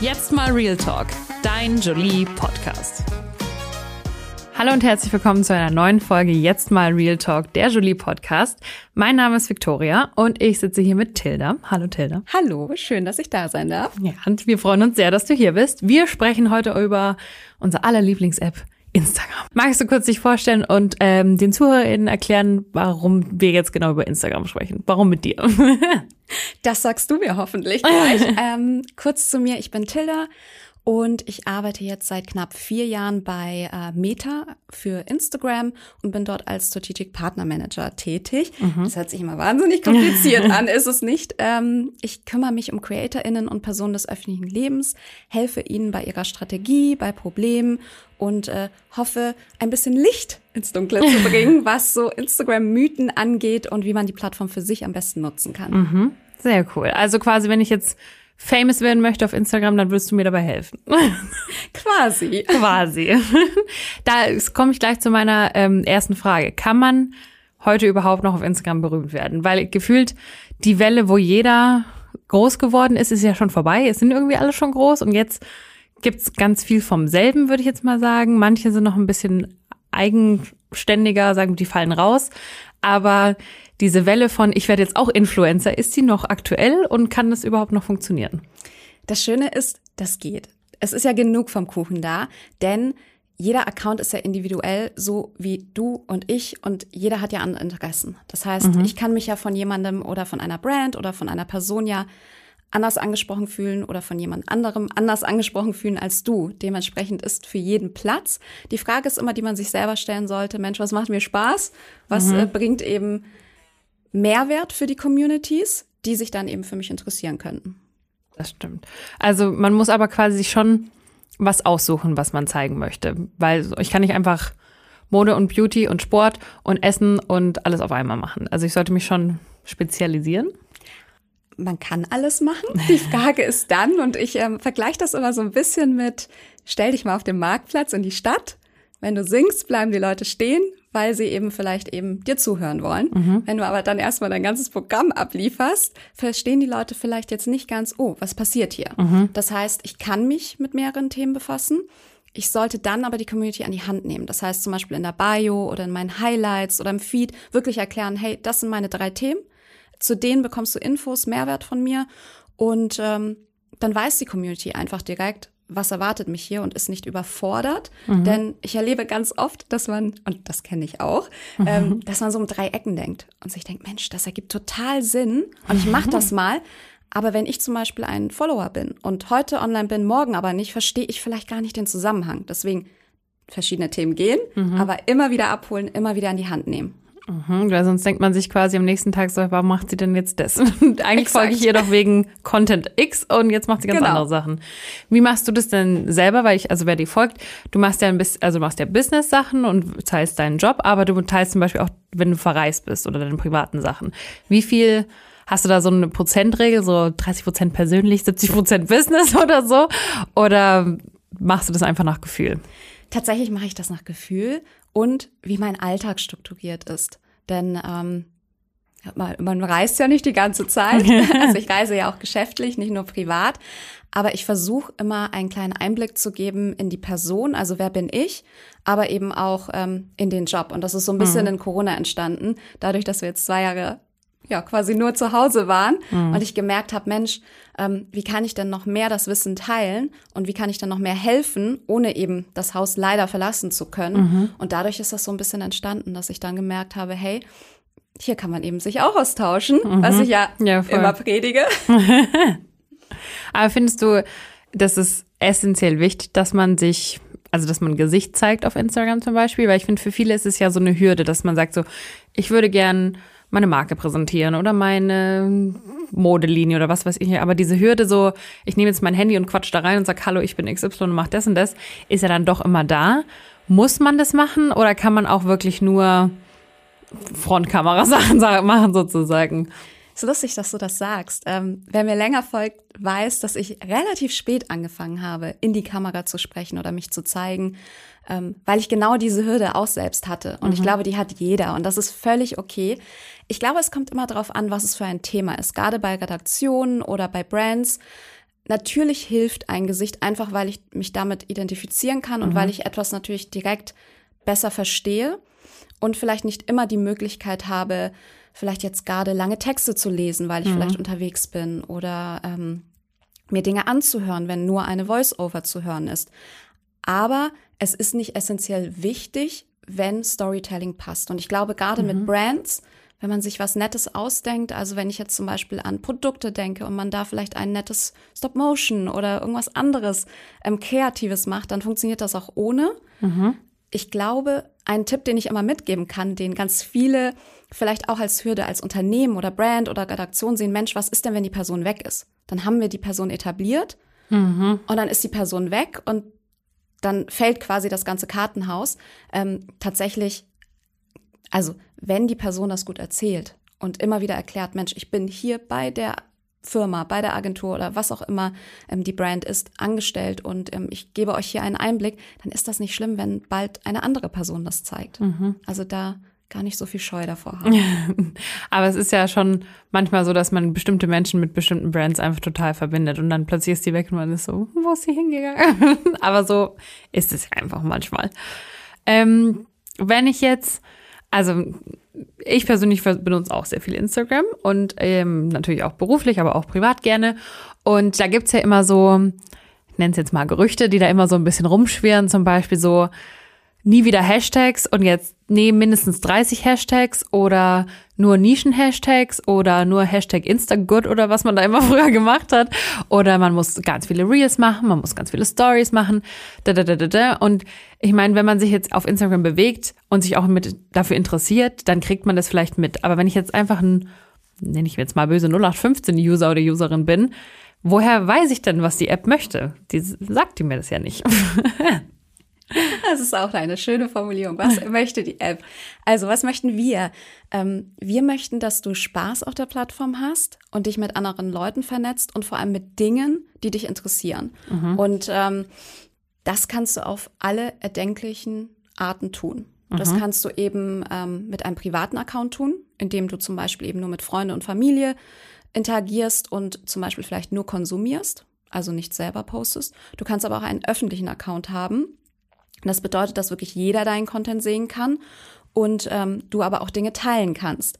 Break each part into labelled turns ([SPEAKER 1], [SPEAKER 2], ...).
[SPEAKER 1] Jetzt mal Real Talk, dein Jolie Podcast. Hallo und herzlich willkommen zu einer neuen Folge Jetzt mal Real Talk, der Jolie Podcast. Mein Name ist Victoria und ich sitze hier mit Tilda. Hallo Tilda.
[SPEAKER 2] Hallo, schön, dass ich da sein darf.
[SPEAKER 1] Ja, und wir freuen uns sehr, dass du hier bist. Wir sprechen heute über unsere aller Lieblings-App Instagram. Magst du kurz dich vorstellen und ähm, den ZuhörerInnen erklären, warum wir jetzt genau über Instagram sprechen? Warum mit dir?
[SPEAKER 2] das sagst du mir hoffentlich gleich. ähm, kurz zu mir, ich bin Tilda und ich arbeite jetzt seit knapp vier Jahren bei äh, Meta für Instagram und bin dort als Strategic Partner Manager tätig. Mhm. Das hört sich immer wahnsinnig kompliziert an, ist es nicht. Ähm, ich kümmere mich um CreatorInnen und Personen des öffentlichen Lebens, helfe ihnen bei ihrer Strategie, bei Problemen und äh, hoffe, ein bisschen Licht ins Dunkle zu bringen, was so Instagram-Mythen angeht und wie man die Plattform für sich am besten nutzen kann.
[SPEAKER 1] Mhm. Sehr cool. Also quasi, wenn ich jetzt famous werden möchte auf Instagram, dann würdest du mir dabei helfen.
[SPEAKER 2] Quasi.
[SPEAKER 1] Quasi. Da komme ich gleich zu meiner ähm, ersten Frage. Kann man heute überhaupt noch auf Instagram berühmt werden? Weil gefühlt die Welle, wo jeder groß geworden ist, ist ja schon vorbei. Es sind irgendwie alle schon groß und jetzt gibt's ganz viel vom selben, würde ich jetzt mal sagen. Manche sind noch ein bisschen eigenständiger, sagen, die fallen raus. Aber diese Welle von, ich werde jetzt auch Influencer, ist sie noch aktuell und kann das überhaupt noch funktionieren?
[SPEAKER 2] Das Schöne ist, das geht. Es ist ja genug vom Kuchen da, denn jeder Account ist ja individuell, so wie du und ich und jeder hat ja andere Interessen. Das heißt, mhm. ich kann mich ja von jemandem oder von einer Brand oder von einer Person ja anders angesprochen fühlen oder von jemand anderem anders angesprochen fühlen als du. Dementsprechend ist für jeden Platz. Die Frage ist immer, die man sich selber stellen sollte, Mensch, was macht mir Spaß? Was mhm. äh, bringt eben Mehrwert für die Communities, die sich dann eben für mich interessieren könnten?
[SPEAKER 1] Das stimmt. Also man muss aber quasi schon was aussuchen, was man zeigen möchte, weil ich kann nicht einfach Mode und Beauty und Sport und Essen und alles auf einmal machen. Also ich sollte mich schon spezialisieren
[SPEAKER 2] man kann alles machen. Die Frage ist dann, und ich ähm, vergleiche das immer so ein bisschen mit, stell dich mal auf den Marktplatz in die Stadt. Wenn du singst, bleiben die Leute stehen, weil sie eben vielleicht eben dir zuhören wollen. Mhm. Wenn du aber dann erstmal dein ganzes Programm ablieferst, verstehen die Leute vielleicht jetzt nicht ganz, oh, was passiert hier? Mhm. Das heißt, ich kann mich mit mehreren Themen befassen. Ich sollte dann aber die Community an die Hand nehmen. Das heißt zum Beispiel in der Bio oder in meinen Highlights oder im Feed wirklich erklären, hey, das sind meine drei Themen zu denen bekommst du Infos, Mehrwert von mir und ähm, dann weiß die Community einfach direkt, was erwartet mich hier und ist nicht überfordert. Mhm. Denn ich erlebe ganz oft, dass man, und das kenne ich auch, mhm. ähm, dass man so um drei Ecken denkt und sich denkt, Mensch, das ergibt total Sinn und ich mache das mal. Aber wenn ich zum Beispiel ein Follower bin und heute online bin, morgen aber nicht, verstehe ich vielleicht gar nicht den Zusammenhang. Deswegen verschiedene Themen gehen, mhm. aber immer wieder abholen, immer wieder in die Hand nehmen.
[SPEAKER 1] Mhm, weil sonst denkt man sich quasi am nächsten Tag so, warum macht sie denn jetzt das? Und eigentlich Exakt. folge ich ihr doch wegen Content X und jetzt macht sie ganz genau. andere Sachen. Wie machst du das denn selber? Weil ich, also wer dir folgt, du machst ja ein bisschen, also du machst ja Business-Sachen und teilst deinen Job, aber du teilst zum Beispiel auch, wenn du verreist bist oder deine privaten Sachen. Wie viel Hast du da so eine Prozentregel, so 30 Prozent persönlich, 70 Prozent Business oder so? Oder machst du das einfach nach Gefühl?
[SPEAKER 2] Tatsächlich mache ich das nach Gefühl und wie mein Alltag strukturiert ist. Denn ähm, man reist ja nicht die ganze Zeit. Also ich reise ja auch geschäftlich, nicht nur privat. Aber ich versuche immer einen kleinen Einblick zu geben in die Person, also wer bin ich, aber eben auch ähm, in den Job. Und das ist so ein bisschen mhm. in Corona entstanden, dadurch, dass wir jetzt zwei Jahre ja quasi nur zu Hause waren mhm. und ich gemerkt habe, Mensch, ähm, wie kann ich denn noch mehr das Wissen teilen und wie kann ich dann noch mehr helfen, ohne eben das Haus leider verlassen zu können. Mhm. Und dadurch ist das so ein bisschen entstanden, dass ich dann gemerkt habe, hey, hier kann man eben sich auch austauschen, mhm. was ich ja, ja immer predige.
[SPEAKER 1] Aber findest du, das ist essentiell wichtig, dass man sich also dass man Gesicht zeigt auf Instagram zum Beispiel, weil ich finde, für viele ist es ja so eine Hürde, dass man sagt so, ich würde gern meine Marke präsentieren oder meine Modelinie oder was weiß ich. Aber diese Hürde so, ich nehme jetzt mein Handy und quatsch da rein und sag, hallo, ich bin XY und mach das und das, ist ja dann doch immer da. Muss man das machen oder kann man auch wirklich nur Frontkamera-Sachen machen sozusagen?
[SPEAKER 2] So lustig, dass du das sagst. Ähm, wer mir länger folgt, weiß, dass ich relativ spät angefangen habe, in die Kamera zu sprechen oder mich zu zeigen ähm, weil ich genau diese Hürde auch selbst hatte. Und mhm. ich glaube, die hat jeder und das ist völlig okay. Ich glaube, es kommt immer darauf an, was es für ein Thema ist. Gerade bei Redaktionen oder bei Brands. natürlich hilft ein Gesicht einfach, weil ich mich damit identifizieren kann und
[SPEAKER 1] Mhm.
[SPEAKER 2] weil ich etwas natürlich direkt besser verstehe und vielleicht nicht immer die Möglichkeit habe, vielleicht jetzt gerade lange Texte zu lesen, weil ich
[SPEAKER 1] Mhm.
[SPEAKER 2] vielleicht unterwegs bin oder ähm, mir Dinge anzuhören, wenn nur eine Voice-Over zu hören ist. Aber es ist nicht essentiell wichtig, wenn Storytelling passt. Und ich glaube, gerade mit Brands, wenn man sich was Nettes ausdenkt, also wenn ich jetzt zum Beispiel an Produkte denke und man da vielleicht ein nettes Stop-Motion oder irgendwas anderes ähm, Kreatives macht, dann funktioniert das auch ohne. Ich glaube, ein Tipp, den ich immer mitgeben kann, den ganz viele vielleicht auch als Hürde als Unternehmen oder Brand oder Redaktion sehen, Mensch, was ist denn, wenn die Person weg ist? Dann haben wir die Person etabliert und dann ist die Person weg und dann fällt quasi das ganze Kartenhaus. Ähm, tatsächlich, also wenn die Person das gut erzählt und immer wieder erklärt, Mensch, ich bin hier bei der Firma, bei der Agentur oder was auch immer ähm, die Brand ist, angestellt und ähm, ich gebe euch hier einen Einblick, dann ist das nicht schlimm, wenn bald eine andere Person das zeigt. Also da gar nicht so viel Scheu davor haben.
[SPEAKER 1] Aber es ist ja schon manchmal so, dass man bestimmte Menschen mit bestimmten Brands einfach total verbindet und dann plötzlich ist die weg und man ist so, wo ist sie hingegangen? Aber so ist es ja einfach manchmal. Ähm, wenn ich jetzt, also ich persönlich benutze auch sehr viel Instagram und ähm, natürlich auch beruflich, aber auch privat gerne. Und da gibt's ja immer so, ich nenne es jetzt mal Gerüchte, die da immer so ein bisschen rumschwirren, zum Beispiel so, nie wieder Hashtags und jetzt nee, mindestens 30 Hashtags oder nur Nischen-Hashtags oder nur Hashtag Instagood oder was man da immer früher gemacht hat. Oder man muss ganz viele Reels machen, man muss ganz viele Stories machen. Da, da, da, da, da. Und ich meine, wenn man sich jetzt auf Instagram bewegt und sich auch mit dafür interessiert, dann kriegt man das vielleicht mit. Aber wenn ich jetzt einfach ein, nenne ich jetzt mal böse 0815-User oder Userin bin, woher weiß ich denn, was die App möchte? Die sagt die mir das ja nicht.
[SPEAKER 2] Das ist auch eine schöne Formulierung. Was möchte die App? Also, was möchten wir? Ähm, wir möchten, dass du Spaß auf der Plattform hast und dich mit anderen Leuten vernetzt und vor allem mit Dingen, die dich interessieren. Und ähm, das kannst du auf alle erdenklichen Arten tun. Das kannst du eben ähm, mit einem privaten Account tun, indem du zum Beispiel eben nur mit Freunde und Familie interagierst und zum Beispiel vielleicht nur konsumierst, also nicht selber postest. Du kannst aber auch einen öffentlichen Account haben. Das bedeutet, dass wirklich jeder deinen Content sehen kann und ähm, du aber auch Dinge teilen kannst.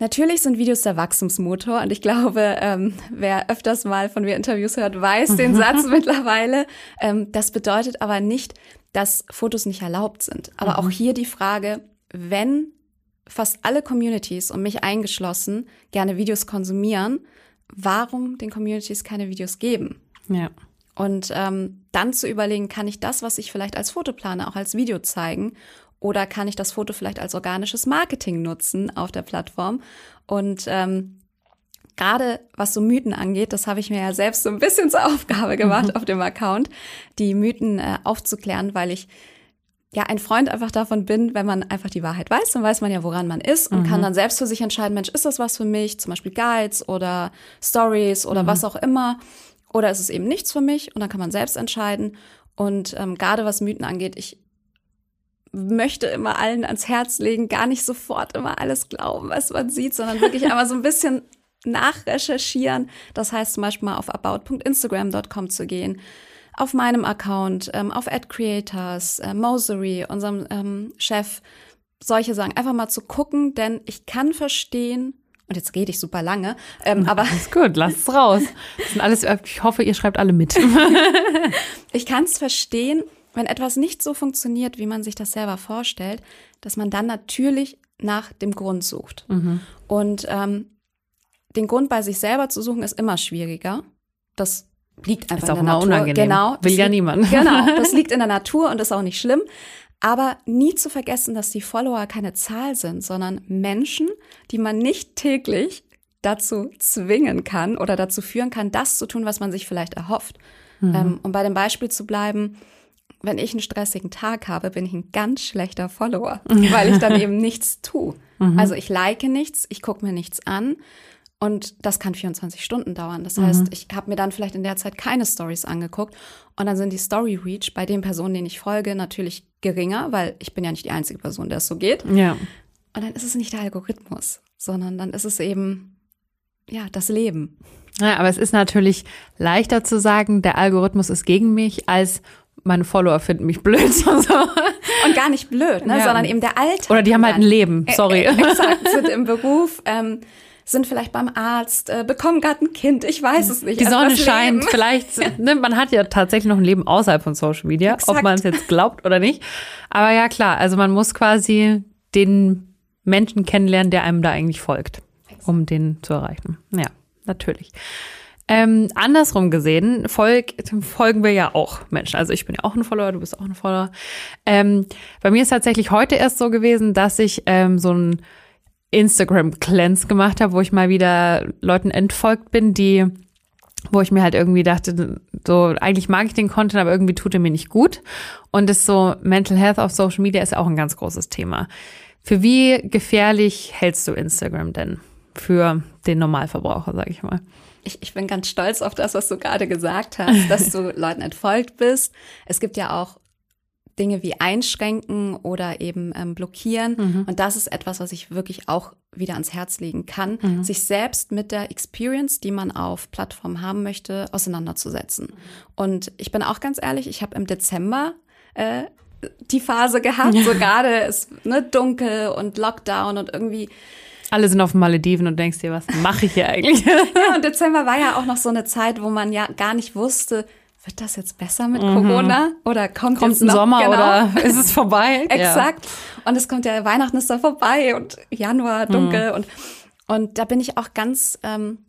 [SPEAKER 2] Natürlich sind Videos der Wachstumsmotor und ich glaube, ähm, wer öfters mal von mir Interviews hört, weiß den Satz mittlerweile. Ähm, das bedeutet aber nicht, dass Fotos nicht erlaubt sind. Aber auch hier die Frage, wenn fast alle Communities und mich eingeschlossen gerne Videos konsumieren, warum den Communities keine Videos geben?
[SPEAKER 1] ja.
[SPEAKER 2] Und ähm, dann zu überlegen, kann ich das, was ich vielleicht als Foto plane, auch als Video zeigen? Oder kann ich das Foto vielleicht als organisches Marketing nutzen auf der Plattform? Und ähm, gerade was so Mythen angeht, das habe ich mir ja selbst so ein bisschen zur Aufgabe gemacht auf dem Account, die Mythen äh, aufzuklären, weil ich ja ein Freund einfach davon bin, wenn man einfach die Wahrheit weiß, dann weiß man ja, woran man ist und kann dann selbst für sich entscheiden, Mensch, ist das was für mich? Zum Beispiel Guides oder Stories oder was auch immer. Oder ist es eben nichts für mich? Und dann kann man selbst entscheiden. Und ähm, gerade was Mythen angeht, ich möchte immer allen ans Herz legen, gar nicht sofort immer alles glauben, was man sieht, sondern wirklich einmal so ein bisschen nachrecherchieren. Das heißt zum Beispiel mal auf about.instagram.com zu gehen, auf meinem Account, ähm, auf AdCreators, äh, Mosery, unserem ähm, Chef, solche Sachen. Einfach mal zu gucken, denn ich kann verstehen, und jetzt rede ich super lange, ähm, aber
[SPEAKER 1] Ist gut, lasst es raus. Das sind alles, ich hoffe, ihr schreibt alle mit.
[SPEAKER 2] ich kann es verstehen, wenn etwas nicht so funktioniert, wie man sich das selber vorstellt, dass man dann natürlich nach dem Grund sucht. Und ähm, den Grund bei sich selber zu suchen, ist immer schwieriger. Das liegt einfach
[SPEAKER 1] Ist auch
[SPEAKER 2] in der
[SPEAKER 1] immer
[SPEAKER 2] Natur.
[SPEAKER 1] unangenehm.
[SPEAKER 2] Genau.
[SPEAKER 1] Will ja
[SPEAKER 2] liegt-
[SPEAKER 1] niemand.
[SPEAKER 2] Genau. Das liegt in der Natur und ist auch nicht schlimm. Aber nie zu vergessen, dass die Follower keine Zahl sind, sondern Menschen, die man nicht täglich dazu zwingen kann oder dazu führen kann, das zu tun, was man sich vielleicht erhofft. Ähm, um bei dem Beispiel zu bleiben, wenn ich einen stressigen Tag habe, bin ich ein ganz schlechter Follower, weil ich dann eben nichts tue. Also ich like nichts, ich gucke mir nichts an und das kann 24 Stunden dauern. Das heißt, ich habe mir dann vielleicht in der Zeit keine Stories angeguckt und dann sind die Story Reach bei den Personen, denen ich folge, natürlich geringer, weil ich bin ja nicht die einzige Person, der es so geht.
[SPEAKER 1] ja.
[SPEAKER 2] Und dann ist es nicht der Algorithmus, sondern dann ist es eben ja das Leben.
[SPEAKER 1] Ja, aber es ist natürlich leichter zu sagen, der Algorithmus ist gegen mich, als meine Follower finden mich blöd. So.
[SPEAKER 2] Und gar nicht blöd, ne?
[SPEAKER 1] Ja.
[SPEAKER 2] sondern eben der Alltag.
[SPEAKER 1] Oder die haben halt ein. Leben, sorry.
[SPEAKER 2] Äh, exakt, sind im Beruf, ähm, sind vielleicht beim Arzt, äh, bekommen gerade ein Kind, ich weiß es nicht.
[SPEAKER 1] Die
[SPEAKER 2] Also
[SPEAKER 1] Sonne scheint,
[SPEAKER 2] Leben.
[SPEAKER 1] vielleicht, ne, man hat ja tatsächlich noch ein Leben außerhalb von Social Media, ob
[SPEAKER 2] Exakt.
[SPEAKER 1] man es jetzt glaubt oder nicht. Aber ja, klar, also man muss quasi den Menschen kennenlernen, der einem da eigentlich folgt, um den zu erreichen. Ja, natürlich. Ähm, andersrum gesehen folg, folgen wir ja auch Menschen. Also ich bin ja auch ein Follower, du bist auch ein Follower. Ähm, bei mir ist tatsächlich heute erst so gewesen, dass ich ähm, so ein Instagram-Cleanse gemacht habe, wo ich mal wieder Leuten entfolgt bin, die, wo ich mir halt irgendwie dachte, so eigentlich mag ich den Content, aber irgendwie tut er mir nicht gut. Und das so Mental Health auf Social Media ist auch ein ganz großes Thema. Für wie gefährlich hältst du Instagram denn für den Normalverbraucher, sag ich mal?
[SPEAKER 2] Ich, ich bin ganz stolz auf das, was du gerade gesagt hast, dass du Leuten entfolgt bist. Es gibt ja auch Dinge wie einschränken oder eben ähm, blockieren. Und das ist etwas, was ich wirklich auch wieder ans Herz legen kann, sich selbst mit der Experience, die man auf Plattformen haben möchte, auseinanderzusetzen. Und ich bin auch ganz ehrlich, ich habe im Dezember äh, die Phase gehabt, so gerade ist ne, dunkel und Lockdown und irgendwie
[SPEAKER 1] Alle sind auf den Malediven und denkst dir, was mache ich hier eigentlich?
[SPEAKER 2] Ja, und Dezember war ja auch noch so eine Zeit, wo man ja gar nicht wusste, wird das jetzt besser mit Corona oder kommt,
[SPEAKER 1] Mhm. Kommt
[SPEAKER 2] jetzt
[SPEAKER 1] ein
[SPEAKER 2] noch,
[SPEAKER 1] Sommer
[SPEAKER 2] genau.
[SPEAKER 1] oder ist es vorbei?
[SPEAKER 2] Exakt. Und es kommt ja, Weihnachten ist da vorbei und Januar
[SPEAKER 1] Mhm.
[SPEAKER 2] dunkel und und da bin ich auch ganz, ähm,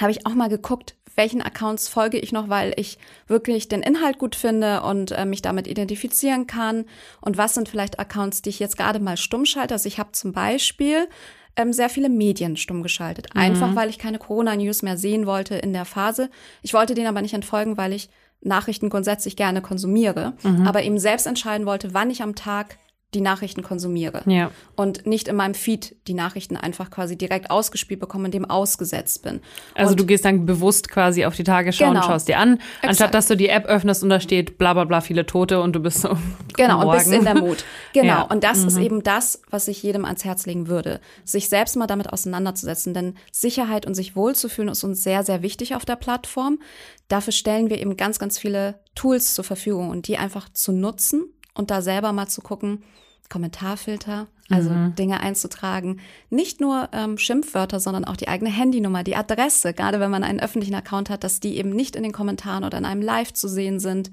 [SPEAKER 2] habe ich auch mal geguckt, welchen Accounts folge ich noch, weil ich wirklich den Inhalt gut finde und äh, mich damit identifizieren kann. Und was sind vielleicht Accounts, die ich jetzt gerade mal stumm schalte? Also ich habe zum Beispiel ähm, sehr viele Medien stumm geschaltet. Einfach weil ich keine Corona-News mehr sehen wollte in der Phase. Ich wollte denen aber nicht entfolgen, weil ich Nachrichten grundsätzlich gerne konsumiere, aber eben selbst entscheiden wollte, wann ich am Tag die Nachrichten konsumiere.
[SPEAKER 1] Ja.
[SPEAKER 2] Und nicht in meinem Feed die Nachrichten einfach quasi direkt ausgespielt bekomme, dem ausgesetzt bin.
[SPEAKER 1] Also
[SPEAKER 2] und
[SPEAKER 1] du gehst dann bewusst quasi auf die Tagesschau und
[SPEAKER 2] Genau.
[SPEAKER 1] schaust dir an, anstatt
[SPEAKER 2] Exakt.
[SPEAKER 1] dass du die App öffnest und da steht bla bla bla viele Tote und du bist so.
[SPEAKER 2] Genau, und bist in der Mut. Genau.
[SPEAKER 1] Ja.
[SPEAKER 2] Und das ist eben das, was ich jedem ans Herz legen würde. Sich selbst mal damit auseinanderzusetzen. Denn Sicherheit und sich wohlzufühlen ist uns sehr, sehr wichtig auf der Plattform. Dafür stellen wir eben ganz, ganz viele Tools zur Verfügung und die einfach zu nutzen und da selber mal zu gucken, Kommentarfilter, also Dinge einzutragen. Nicht nur ähm, Schimpfwörter, sondern auch die eigene Handynummer, die Adresse, gerade wenn man einen öffentlichen Account hat, dass die eben nicht in den Kommentaren oder in einem Live zu sehen sind.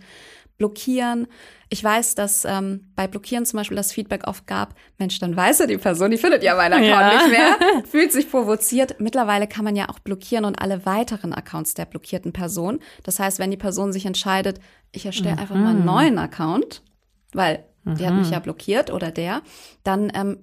[SPEAKER 2] Blockieren. Ich weiß, dass ähm, bei Blockieren zum Beispiel das Feedback oft gab, Mensch, dann weiß er die Person, die findet ja meinen Account
[SPEAKER 1] Ja.
[SPEAKER 2] nicht mehr, fühlt sich provoziert. Mittlerweile kann man ja auch blockieren und alle weiteren Accounts der blockierten Person. Das heißt, wenn die Person sich entscheidet, ich erstelle einfach mal einen neuen Account, weil die hat mich ja blockiert oder der, dann ähm,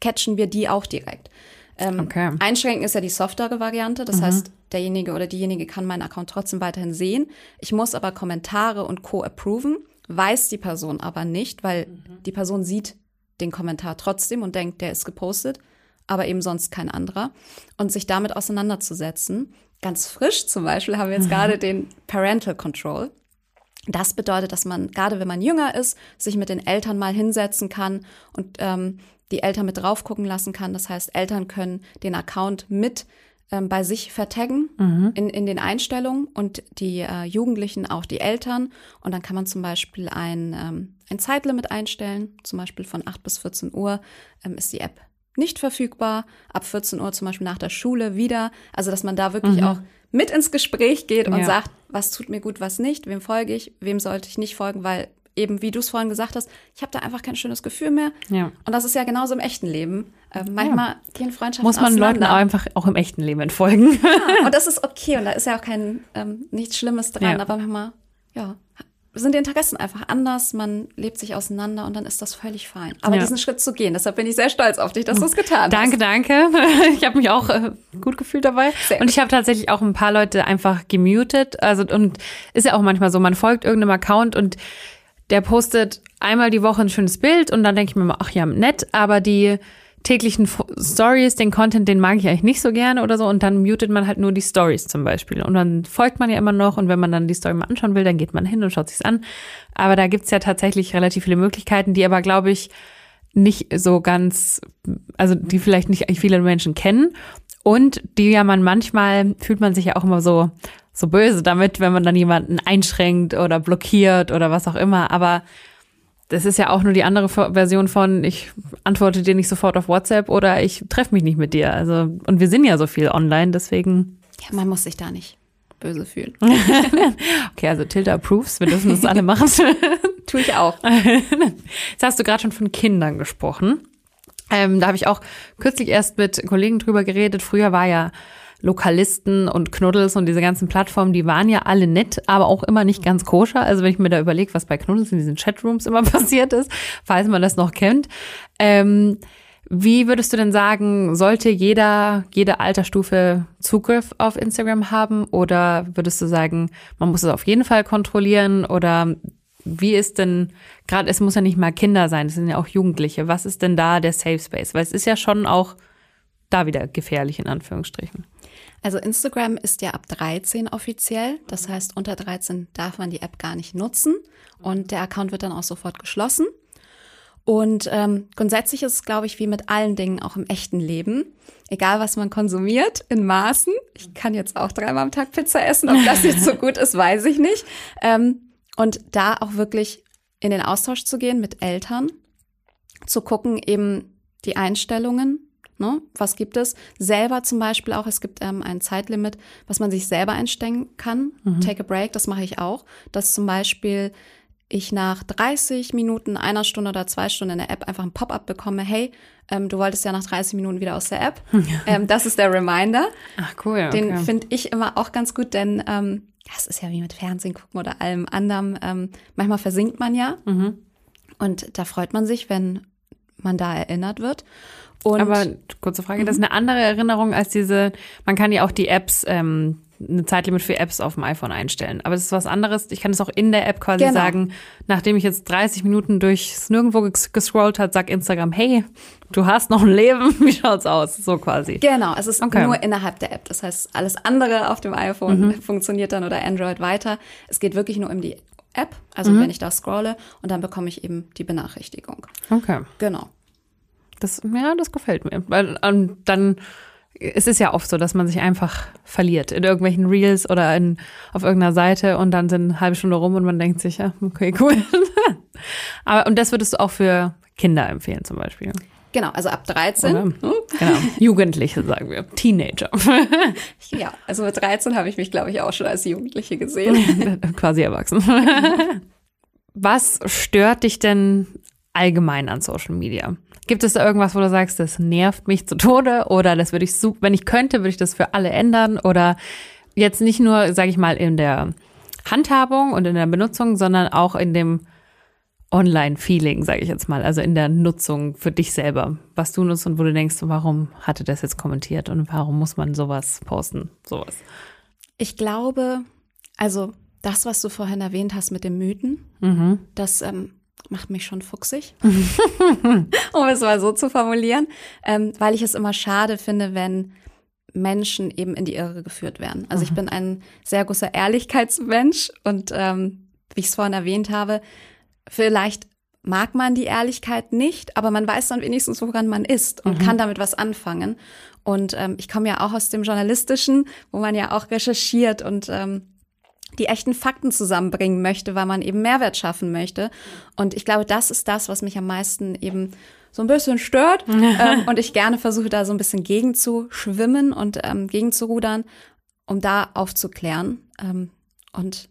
[SPEAKER 2] catchen wir die auch direkt. Ähm,
[SPEAKER 1] Okay.
[SPEAKER 2] Einschränken ist ja die softere Variante. Das heißt, derjenige oder diejenige kann meinen Account trotzdem weiterhin sehen. Ich muss aber Kommentare und Co. approven, weiß die Person aber nicht, weil die Person sieht den Kommentar trotzdem und denkt, der ist gepostet, aber eben sonst kein anderer. Und sich damit auseinanderzusetzen. Ganz frisch zum Beispiel haben wir jetzt gerade den Parental Control. Das bedeutet, dass man, gerade wenn man jünger ist, sich mit den Eltern mal hinsetzen kann und ähm, die Eltern mit drauf gucken lassen kann. Das heißt, Eltern können den Account mit ähm, bei sich vertaggen in, in den Einstellungen und die äh, Jugendlichen auch die Eltern. Und dann kann man zum Beispiel ein, ähm, ein Zeitlimit einstellen, zum Beispiel von 8 bis 14 Uhr ähm, ist die App nicht verfügbar, ab 14 Uhr zum Beispiel nach der Schule wieder. Also, dass man da wirklich auch mit ins Gespräch geht und
[SPEAKER 1] Ja.
[SPEAKER 2] sagt, was tut mir gut, was nicht, wem folge ich, wem sollte ich nicht folgen, weil eben, wie du es vorhin gesagt hast, ich habe da einfach kein schönes Gefühl mehr.
[SPEAKER 1] Ja.
[SPEAKER 2] Und das ist ja genauso im echten Leben. Ähm, manchmal gehen Freundschaften
[SPEAKER 1] Muss man Leuten auch einfach auch im echten Leben entfolgen.
[SPEAKER 2] Und das ist okay und da ist ja auch kein ähm, nichts Schlimmes dran,
[SPEAKER 1] Ja.
[SPEAKER 2] aber manchmal, ja, sind die Interessen einfach anders, man lebt sich auseinander und dann ist das völlig fein. Aber
[SPEAKER 1] Ja.
[SPEAKER 2] diesen Schritt zu gehen, deshalb bin ich sehr stolz auf dich, dass du es getan
[SPEAKER 1] Danke,
[SPEAKER 2] hast.
[SPEAKER 1] danke. Ich habe mich auch äh, gut gefühlt dabei.
[SPEAKER 2] Sehr
[SPEAKER 1] Und ich habe tatsächlich auch ein paar Leute einfach gemutet. Also und ist ja auch manchmal so, man folgt irgendeinem Account und der postet einmal die Woche ein schönes Bild und dann denke ich mir mal, ach ja, nett, aber die täglichen Stories, den Content, den mag ich eigentlich nicht so gerne oder so und dann mutet man halt nur die Stories zum Beispiel und dann folgt man ja immer noch und wenn man dann die Story mal anschauen will, dann geht man hin und schaut sich's an. Aber da gibt's ja tatsächlich relativ viele Möglichkeiten, die aber, glaube ich, nicht so ganz, also die vielleicht nicht viele Menschen kennen Und die ja man manchmal fühlt man sich ja auch immer so, so böse damit, wenn man dann jemanden einschränkt oder blockiert oder was auch immer. Aber das ist ja auch nur die andere Version von, ich antworte dir nicht sofort auf WhatsApp oder ich treffe mich nicht mit dir. Also, und wir sind ja so viel online, deswegen.
[SPEAKER 2] Ja, man muss sich da nicht böse fühlen.
[SPEAKER 1] okay, also Tilda approves, wir dürfen das alle machen.
[SPEAKER 2] Tue ich auch.
[SPEAKER 1] Jetzt hast du gerade schon von Kindern gesprochen. Ähm, da habe ich auch kürzlich erst mit Kollegen drüber geredet. Früher war ja Lokalisten und Knuddels und diese ganzen Plattformen, die waren ja alle nett, aber auch immer nicht ganz koscher. Also wenn ich mir da überlege, was bei Knuddels in diesen Chatrooms immer passiert ist, falls man das noch kennt. Ähm, wie würdest du denn sagen, sollte jeder, jede Altersstufe Zugriff auf Instagram haben? Oder würdest du sagen, man muss es auf jeden Fall kontrollieren? Oder wie ist denn, gerade es muss ja nicht mal Kinder sein, es sind ja auch Jugendliche. Was ist denn da der Safe Space? Weil es ist ja schon auch da wieder gefährlich in Anführungsstrichen.
[SPEAKER 2] Also Instagram ist ja ab 13 offiziell. Das heißt, unter 13 darf man die App gar nicht nutzen und der Account wird dann auch sofort geschlossen. Und ähm, grundsätzlich ist es, glaube ich, wie mit allen Dingen auch im echten Leben. Egal, was man konsumiert, in Maßen. Ich kann jetzt auch dreimal am Tag Pizza essen. Ob das jetzt so gut ist, weiß ich nicht. Ähm, und da auch wirklich in den Austausch zu gehen mit Eltern, zu gucken eben die Einstellungen, Ne? Was gibt es? Selber zum Beispiel auch, es gibt ähm, ein Zeitlimit, was man sich selber einstellen kann. Mhm. Take a break, das mache ich auch. Dass zum Beispiel ich nach 30 Minuten, einer Stunde oder zwei Stunden in der App einfach ein Pop-up bekomme, hey, ähm, du wolltest ja nach 30 Minuten wieder aus der App. ähm, das ist der Reminder.
[SPEAKER 1] Ach cool. Okay.
[SPEAKER 2] Den finde ich immer auch ganz gut, denn ähm, das ist ja wie mit Fernsehen gucken oder allem anderen. Ähm, manchmal versinkt man ja. Mhm. Und da freut man sich, wenn man da erinnert wird.
[SPEAKER 1] Und Aber kurze Frage, das ist eine andere Erinnerung als diese, man kann ja auch die Apps, ähm, eine Zeitlimit für Apps auf dem iPhone einstellen. Aber es ist was anderes. Ich kann es auch in der App quasi genau. sagen, nachdem ich jetzt 30 Minuten durchs Nirgendwo gescrollt hat, sagt Instagram, hey, du hast noch ein Leben, wie schaut's aus? So quasi.
[SPEAKER 2] Genau, es ist okay. nur innerhalb der App. Das heißt, alles andere auf dem iPhone mhm. funktioniert dann oder Android weiter. Es geht wirklich nur um die App, also mhm. wenn ich da scrolle und dann bekomme ich eben die Benachrichtigung.
[SPEAKER 1] Okay.
[SPEAKER 2] Genau.
[SPEAKER 1] Das, ja, das gefällt mir. Weil ähm, dann, es ist ja oft so, dass man sich einfach verliert in irgendwelchen Reels oder in, auf irgendeiner Seite und dann sind eine halbe Stunde rum und man denkt sich, ja, okay, cool. Aber, und das würdest du auch für Kinder empfehlen zum Beispiel.
[SPEAKER 2] Genau, also ab 13. Oder,
[SPEAKER 1] genau, Jugendliche sagen wir, Teenager.
[SPEAKER 2] ja, also mit 13 habe ich mich, glaube ich, auch schon als Jugendliche gesehen.
[SPEAKER 1] Quasi erwachsen. Was stört dich denn allgemein an Social Media? Gibt es da irgendwas, wo du sagst, das nervt mich zu Tode oder das würde ich so, wenn ich könnte, würde ich das für alle ändern oder jetzt nicht nur, sage ich mal, in der Handhabung und in der Benutzung, sondern auch in dem Online-Feeling, sage ich jetzt mal, also in der Nutzung für dich selber, was du nutzt und wo du denkst, warum hatte das jetzt kommentiert und warum muss man sowas posten, sowas.
[SPEAKER 2] Ich glaube, also das, was du vorhin erwähnt hast mit dem Mythen, mhm. das ähm, macht mich schon fuchsig, um es mal so zu formulieren, ähm, weil ich es immer schade finde, wenn Menschen eben in die Irre geführt werden. Also ich mhm. bin ein sehr großer Ehrlichkeitsmensch und ähm, wie ich es vorhin erwähnt habe, vielleicht mag man die Ehrlichkeit nicht, aber man weiß dann wenigstens, woran man ist und mhm. kann damit was anfangen. Und ähm, ich komme ja auch aus dem Journalistischen, wo man ja auch recherchiert und ähm, die echten Fakten zusammenbringen möchte, weil man eben Mehrwert schaffen möchte. Und ich glaube, das ist das, was mich am meisten eben so ein bisschen stört. ähm, und ich gerne versuche, da so ein bisschen gegen zu schwimmen und ähm, gegen zu rudern, um da aufzuklären. Ähm, und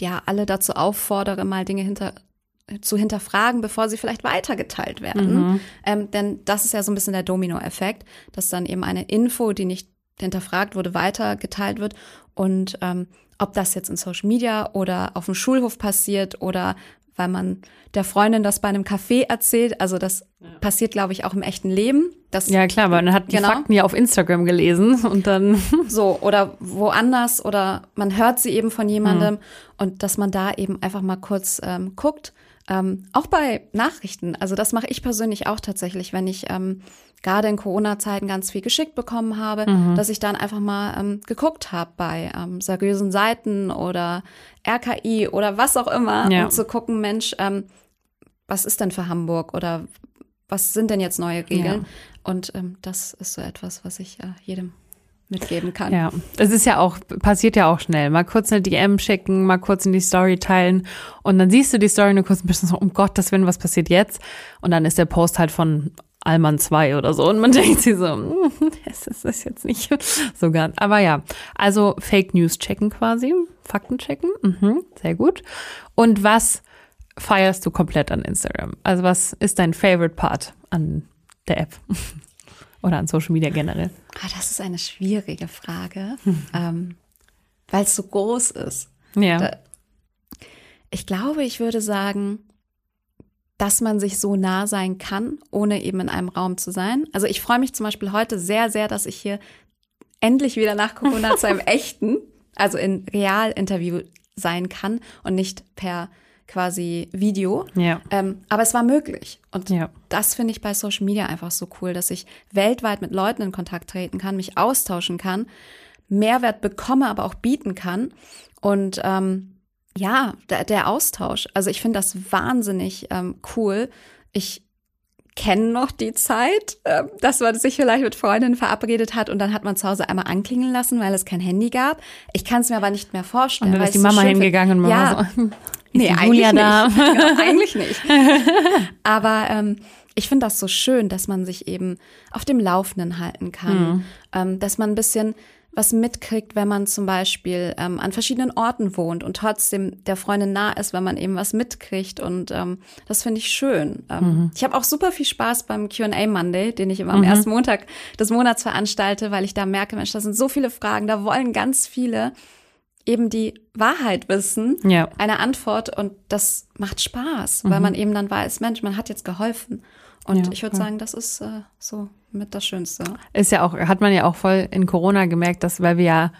[SPEAKER 2] ja, alle dazu auffordere, mal Dinge hinter zu hinterfragen, bevor sie vielleicht weitergeteilt werden. Mhm. Ähm, denn das ist ja so ein bisschen der Dominoeffekt, dass dann eben eine Info, die nicht hinterfragt wurde, weitergeteilt wird und ähm, ob das jetzt in Social Media oder auf dem Schulhof passiert oder weil man der Freundin das bei einem Café erzählt. Also das ja. passiert, glaube ich, auch im echten Leben. Das,
[SPEAKER 1] ja, klar, weil man hat die genau. Fakten ja auf Instagram gelesen und dann.
[SPEAKER 2] So, oder woanders oder man hört sie eben von jemandem mhm. und dass man da eben einfach mal kurz ähm, guckt. Ähm, auch bei Nachrichten. Also das mache ich persönlich auch tatsächlich, wenn ich ähm, gerade in Corona-Zeiten ganz viel geschickt bekommen habe, mhm. dass ich dann einfach mal ähm, geguckt habe bei ähm, seriösen Seiten oder RKI oder was auch immer, ja. um zu gucken, Mensch, ähm, was ist denn für Hamburg oder was sind denn jetzt neue Regeln? Ja. Und ähm, das ist so etwas, was ich äh, jedem mitgeben kann.
[SPEAKER 1] Ja, es ist ja auch, passiert ja auch schnell. Mal kurz eine DM schicken, mal kurz in die Story teilen und dann siehst du die Story nur kurz ein bisschen so, um Gottes Willen, was passiert jetzt? Und dann ist der Post halt von Allmann 2 oder so und man denkt sich so, hm, das ist jetzt nicht so ganz. Aber ja, also Fake News checken quasi, Fakten checken, mhm, sehr gut. Und was feierst du komplett an Instagram? Also was ist dein Favorite Part an der App? Oder an Social Media generell?
[SPEAKER 2] Ah, das ist eine schwierige Frage, ähm, weil es so groß ist.
[SPEAKER 1] Ja.
[SPEAKER 2] Da, ich glaube, ich würde sagen, dass man sich so nah sein kann, ohne eben in einem Raum zu sein. Also ich freue mich zum Beispiel heute sehr, sehr, dass ich hier endlich wieder nach Corona zu einem echten, also in Real-Interview sein kann und nicht per quasi Video.
[SPEAKER 1] Ja.
[SPEAKER 2] Ähm, aber es war möglich. Und
[SPEAKER 1] Ja.
[SPEAKER 2] das finde ich bei Social Media einfach so cool, dass ich weltweit mit Leuten in Kontakt treten kann, mich austauschen kann, Mehrwert bekomme, aber auch bieten kann. Und ähm, ja, der, der Austausch. Also ich finde das wahnsinnig ähm, cool. Ich kenne noch die Zeit, äh, dass man sich vielleicht mit Freundinnen verabredet hat und dann hat man zu Hause einmal anklingen lassen, weil es kein Handy gab. Ich kann es mir aber nicht mehr vorstellen.
[SPEAKER 1] Und dann
[SPEAKER 2] weil
[SPEAKER 1] ist die
[SPEAKER 2] so
[SPEAKER 1] Mama
[SPEAKER 2] find-
[SPEAKER 1] hingegangen und
[SPEAKER 2] ja,
[SPEAKER 1] Mama so, ist
[SPEAKER 2] Nee,
[SPEAKER 1] Julia
[SPEAKER 2] nicht.
[SPEAKER 1] da?
[SPEAKER 2] Genau, eigentlich nicht. Aber ähm, ich finde das so schön, dass man sich eben auf dem Laufenden halten kann, ähm, dass man ein bisschen was mitkriegt, wenn man zum Beispiel ähm, an verschiedenen Orten wohnt und trotzdem der Freundin nah ist, wenn man eben was mitkriegt. Und ähm, das finde ich schön. Ähm, Ich habe auch super viel Spaß beim QA Monday, den ich immer am ersten Montag des Monats veranstalte, weil ich da merke, Mensch, da sind so viele Fragen, da wollen ganz viele eben die Wahrheit wissen,
[SPEAKER 1] Ja.
[SPEAKER 2] eine Antwort und das macht Spaß, weil man eben dann weiß, Mensch, man hat jetzt geholfen. Und
[SPEAKER 1] Ja,
[SPEAKER 2] ich würde sagen, das ist äh, so mit das Schönste.
[SPEAKER 1] Ist ja auch, hat man ja auch voll in Corona gemerkt, dass, weil wir ja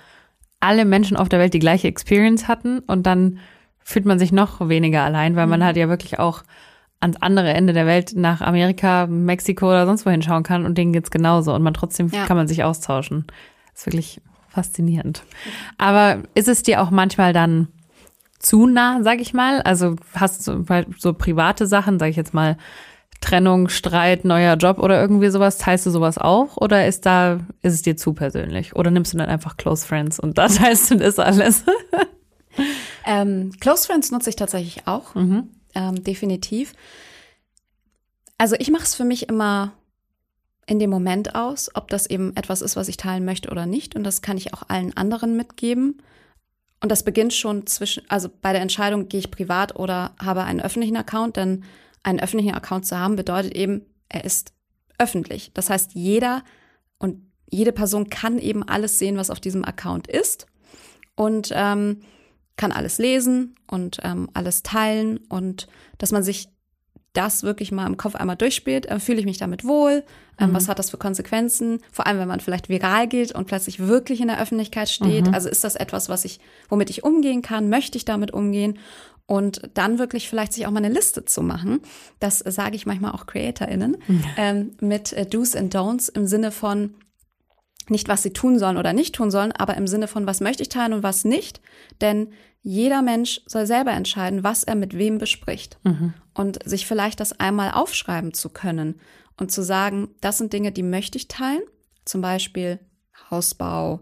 [SPEAKER 1] alle Menschen auf der Welt die gleiche Experience hatten und dann fühlt man sich noch weniger allein, weil man halt ja wirklich auch ans andere Ende der Welt nach Amerika, Mexiko oder sonst wohin schauen kann und denen geht's genauso und man trotzdem
[SPEAKER 2] Ja.
[SPEAKER 1] kann man sich austauschen. ist wirklich faszinierend. Aber ist es dir auch manchmal dann zu nah, sag ich mal? Also hast du so private Sachen, sag ich jetzt mal, Trennung, Streit, neuer Job oder irgendwie sowas, teilst du sowas auch? Oder ist da, ist es dir zu persönlich? Oder nimmst du dann einfach Close Friends und da teilst du das alles?
[SPEAKER 2] Ähm, Close Friends nutze ich tatsächlich auch,
[SPEAKER 1] Mhm.
[SPEAKER 2] ähm, definitiv. Also ich mache es für mich immer in dem Moment aus, ob das eben etwas ist, was ich teilen möchte oder nicht. Und das kann ich auch allen anderen mitgeben. Und das beginnt schon zwischen, also bei der Entscheidung, gehe ich privat oder habe einen öffentlichen Account, denn einen öffentlichen Account zu haben, bedeutet eben, er ist öffentlich. Das heißt, jeder und jede Person kann eben alles sehen, was auf diesem Account ist und ähm, kann alles lesen und ähm, alles teilen und dass man sich das wirklich mal im Kopf einmal durchspielt, äh, fühle ich mich damit wohl, ähm, was hat das für Konsequenzen, vor allem wenn man vielleicht viral geht und plötzlich wirklich in der Öffentlichkeit steht, also ist das etwas, was ich, womit ich umgehen kann, möchte ich damit umgehen? Und dann wirklich vielleicht sich auch mal eine Liste zu machen, das äh, sage ich manchmal auch CreatorInnen, ähm, mit äh, Do's and Don'ts im Sinne von, nicht, was sie tun sollen oder nicht tun sollen, aber im Sinne von, was möchte ich teilen und was nicht. Denn jeder Mensch soll selber entscheiden, was er mit wem bespricht. Und sich vielleicht das einmal aufschreiben zu können und zu sagen, das sind Dinge, die möchte ich teilen. Zum Beispiel Hausbau,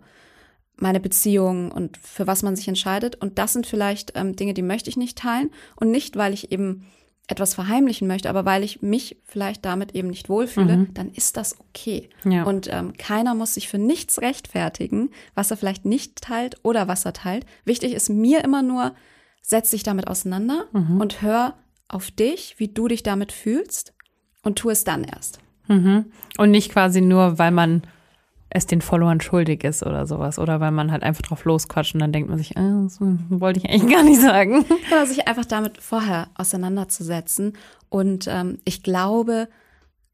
[SPEAKER 2] meine Beziehung und für was man sich entscheidet. Und das sind vielleicht ähm, Dinge, die möchte ich nicht teilen. Und nicht, weil ich eben etwas verheimlichen möchte, aber weil ich mich vielleicht damit eben nicht wohlfühle, dann ist das okay.
[SPEAKER 1] Ja.
[SPEAKER 2] Und ähm, keiner muss sich für nichts rechtfertigen, was er vielleicht nicht teilt oder was er teilt. Wichtig ist mir immer nur, setz dich damit auseinander und hör auf dich, wie du dich damit fühlst und tu es dann erst.
[SPEAKER 1] Mhm. Und nicht quasi nur, weil man es den Followern schuldig ist oder sowas. Oder weil man halt einfach drauf losquatscht und dann denkt man sich, äh, das wollte ich eigentlich gar nicht sagen.
[SPEAKER 2] Genau, sich einfach damit vorher auseinanderzusetzen. Und ähm, ich glaube,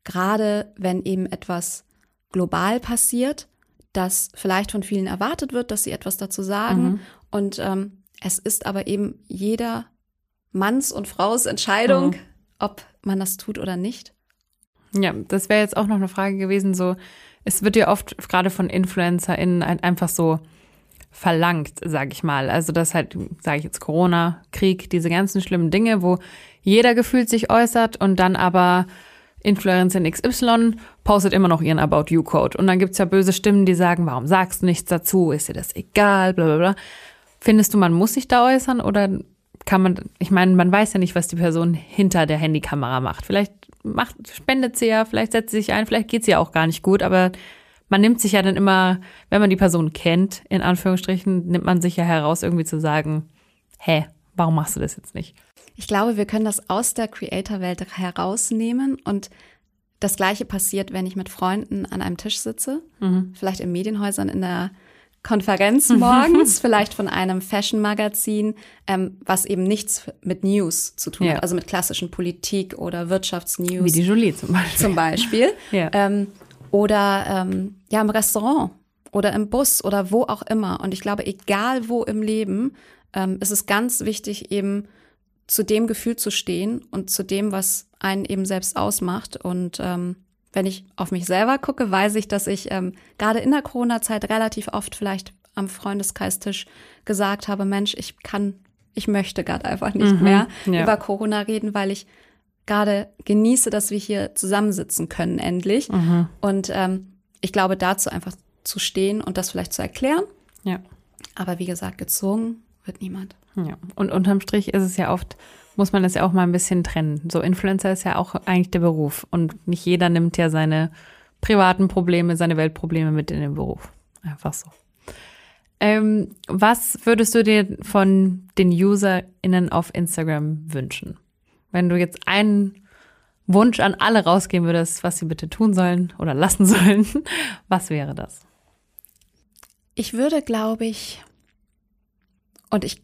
[SPEAKER 2] gerade wenn eben etwas global passiert, dass vielleicht von vielen erwartet wird, dass sie etwas dazu sagen. Und ähm, es ist aber eben jeder Manns und Fraus Entscheidung,
[SPEAKER 1] Mhm.
[SPEAKER 2] ob man das tut oder nicht.
[SPEAKER 1] Ja, das wäre jetzt auch noch eine Frage gewesen, so, es wird ja oft gerade von InfluencerInnen ein- einfach so verlangt, sag ich mal. Also das halt, sage ich jetzt Corona, Krieg, diese ganzen schlimmen Dinge, wo jeder gefühlt sich äußert und dann aber Influencerin XY postet immer noch ihren About You-Code. Und dann gibt's ja böse Stimmen, die sagen, warum sagst du nichts dazu? Ist dir das egal? Bla bla bla. Findest du, man muss sich da äußern oder kann man, ich meine, man weiß ja nicht, was die Person hinter der Handykamera macht. Vielleicht macht, spendet sie ja, vielleicht setzt sie sich ein, vielleicht geht's ihr auch gar nicht gut, aber man nimmt sich ja dann immer, wenn man die Person kennt, in Anführungsstrichen, nimmt man sich ja heraus, irgendwie zu sagen, hä, warum machst du das jetzt nicht?
[SPEAKER 2] Ich glaube, wir können das aus der Creator-Welt herausnehmen und das Gleiche passiert, wenn ich mit Freunden an einem Tisch sitze, mhm. vielleicht in Medienhäusern in der Konferenz morgens, vielleicht von einem Fashion-Magazin, ähm, was eben nichts mit News zu tun ja. hat, also mit klassischen Politik oder Wirtschaftsnews.
[SPEAKER 1] Wie die Jolie zum Beispiel.
[SPEAKER 2] Zum Beispiel. ja. ähm, oder ähm, ja, im Restaurant oder im Bus oder wo auch immer. Und ich glaube, egal wo im Leben, ähm, ist es ganz wichtig, eben zu dem Gefühl zu stehen und zu dem, was einen eben selbst ausmacht. Und ähm, wenn ich auf mich selber gucke, weiß ich, dass ich ähm, gerade in der Corona-Zeit relativ oft vielleicht am Freundeskreistisch gesagt habe, Mensch, ich kann, ich möchte gerade einfach nicht mhm, mehr ja. über Corona reden, weil ich gerade genieße, dass wir hier zusammensitzen können endlich. Mhm. Und ähm, ich glaube, dazu einfach zu stehen und das vielleicht zu erklären.
[SPEAKER 1] Ja.
[SPEAKER 2] Aber wie gesagt, gezwungen wird niemand.
[SPEAKER 1] Ja. Und unterm Strich ist es ja oft muss man das ja auch mal ein bisschen trennen. So Influencer ist ja auch eigentlich der Beruf und nicht jeder nimmt ja seine privaten Probleme, seine Weltprobleme mit in den Beruf. Einfach so. Ähm, was würdest du dir von den UserInnen auf Instagram wünschen? Wenn du jetzt einen Wunsch an alle rausgeben würdest, was sie bitte tun sollen oder lassen sollen, was wäre das?
[SPEAKER 2] Ich würde, glaube ich, und ich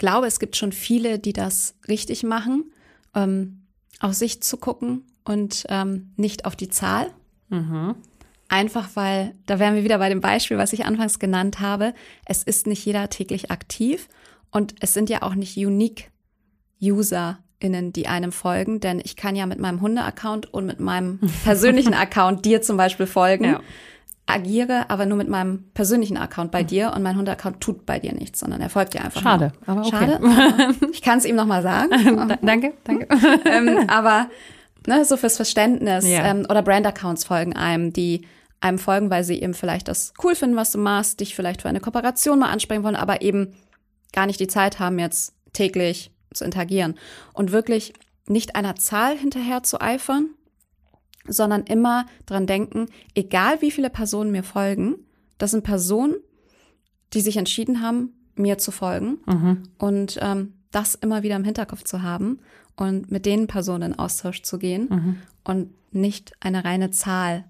[SPEAKER 2] glaube, es gibt schon viele, die das richtig machen, ähm, auf sich zu gucken und ähm, nicht auf die Zahl. Mhm. Einfach weil, da wären wir wieder bei dem Beispiel, was ich anfangs genannt habe, es ist nicht jeder täglich aktiv und es sind ja auch nicht unique UserInnen, die einem folgen, denn ich kann ja mit meinem Hunde-Account und mit meinem persönlichen Account dir zum Beispiel folgen. Ja agiere aber nur mit meinem persönlichen Account bei dir und mein Hunde-Account tut bei dir nichts, sondern er folgt dir einfach.
[SPEAKER 1] Schade,
[SPEAKER 2] nur. aber okay. Schade. Aber ich kann es ihm nochmal sagen.
[SPEAKER 1] danke, danke.
[SPEAKER 2] ähm, aber ne, so fürs Verständnis ja. ähm, oder Brand-Accounts folgen einem, die einem folgen, weil sie eben vielleicht das cool finden, was du machst, dich vielleicht für eine Kooperation mal ansprechen wollen, aber eben gar nicht die Zeit haben, jetzt täglich zu interagieren und wirklich nicht einer Zahl hinterher zu eifern, sondern immer dran denken, egal wie viele Personen mir folgen, das sind Personen, die sich entschieden haben, mir zu folgen mhm. und ähm, das immer wieder im Hinterkopf zu haben und mit den Personen in Austausch zu gehen mhm. und nicht eine reine Zahl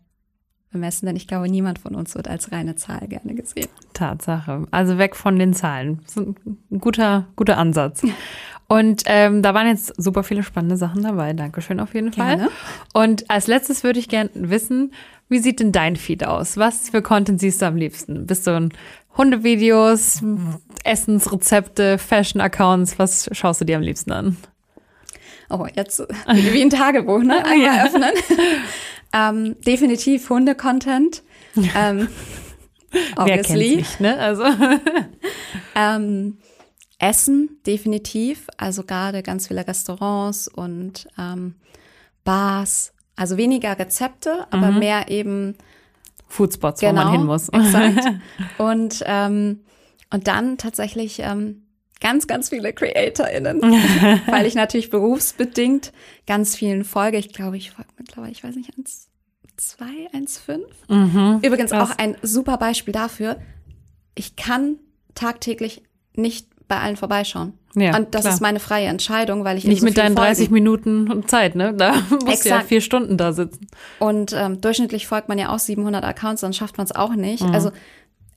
[SPEAKER 2] bemessen, denn ich glaube, niemand von uns wird als reine Zahl gerne gesehen.
[SPEAKER 1] Tatsache. Also weg von den Zahlen. Das ist ein guter, guter Ansatz. Und ähm, da waren jetzt super viele spannende Sachen dabei. Dankeschön auf jeden Fall. Gerne. Und als letztes würde ich gerne wissen, wie sieht denn dein Feed aus? Was für Content siehst du am liebsten? Bist du ein Hundevideos, Essensrezepte, Fashion-Accounts? Was schaust du dir am liebsten an?
[SPEAKER 2] Oh, jetzt wie ein Tagebuch, ne? Einmal ja. öffnen. ähm, definitiv Hunde-Content. Ähm,
[SPEAKER 1] Wer kennt's nicht, ne? Also.
[SPEAKER 2] ähm, Essen, definitiv. Also gerade ganz viele Restaurants und ähm, Bars. Also weniger Rezepte, aber mhm. mehr eben
[SPEAKER 1] Foodspots, genau, wo man genau, hin muss.
[SPEAKER 2] Exakt. Und, ähm, und dann tatsächlich ähm, ganz, ganz viele CreatorInnen, weil ich natürlich berufsbedingt ganz vielen folge. Ich glaube, ich folge mittlerweile, ich weiß nicht, eins, zwei, eins, fünf. Mhm, Übrigens krass. auch ein super Beispiel dafür. Ich kann tagtäglich nicht bei allen vorbeischauen. Ja, und das klar. ist meine freie Entscheidung, weil ich
[SPEAKER 1] nicht so mit deinen 30 folgen. Minuten Zeit, ne? Da musst du ja vier Stunden da sitzen.
[SPEAKER 2] Und ähm, durchschnittlich folgt man ja auch 700 Accounts, dann schafft man es auch nicht. Mhm. Also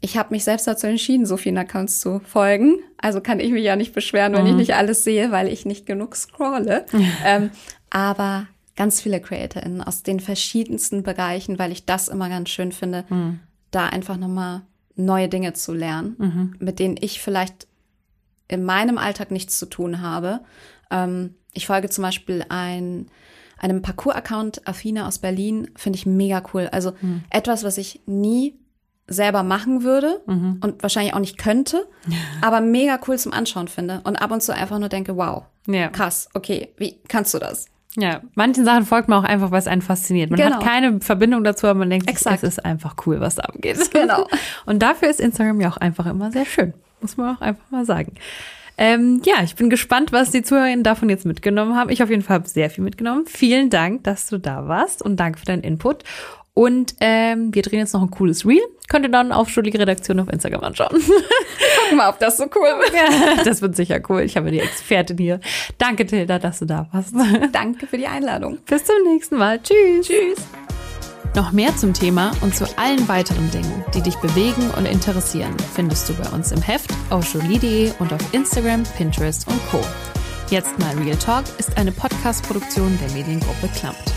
[SPEAKER 2] ich habe mich selbst dazu entschieden, so vielen Accounts zu folgen. Also kann ich mich ja nicht beschweren, wenn mhm. ich nicht alles sehe, weil ich nicht genug scrolle. ähm, aber ganz viele CreatorInnen aus den verschiedensten Bereichen, weil ich das immer ganz schön finde, mhm. da einfach nochmal neue Dinge zu lernen, mhm. mit denen ich vielleicht in meinem Alltag nichts zu tun habe. Ähm, ich folge zum Beispiel ein, einem Parcours-Account, Affina aus Berlin, finde ich mega cool. Also mhm. etwas, was ich nie selber machen würde mhm. und wahrscheinlich auch nicht könnte, aber mega cool zum Anschauen finde und ab und zu einfach nur denke, wow, ja. krass, okay, wie kannst du das?
[SPEAKER 1] Ja, manchen Sachen folgt man auch einfach, weil es einen fasziniert. Man
[SPEAKER 2] Genau.
[SPEAKER 1] hat keine Verbindung dazu, aber man denkt,
[SPEAKER 2] Exakt.
[SPEAKER 1] es ist einfach cool, was da abgeht.
[SPEAKER 2] Genau.
[SPEAKER 1] Und dafür ist Instagram ja auch einfach immer sehr schön. Muss man auch einfach mal sagen. Ähm, ja, ich bin gespannt, was die Zuhörerinnen davon jetzt mitgenommen haben. Ich auf jeden Fall habe sehr viel mitgenommen. Vielen Dank, dass du da warst und danke für deinen Input. Und ähm, wir drehen jetzt noch ein cooles Reel. Könnt ihr dann auf Studige Redaktion auf Instagram anschauen.
[SPEAKER 2] Guck mal, ob das so cool wird.
[SPEAKER 1] ja, das wird sicher cool. Ich habe die Expertin hier. Danke, Tilda, dass du da warst.
[SPEAKER 2] Danke für die Einladung.
[SPEAKER 1] Bis zum nächsten Mal. Tschüss. Tschüss. Noch mehr zum Thema und zu allen weiteren Dingen, die dich bewegen und interessieren, findest du bei uns im Heft auf jolie.de und auf Instagram, Pinterest und Co. Jetzt mal Real Talk ist eine Podcast-Produktion der Mediengruppe Klammt.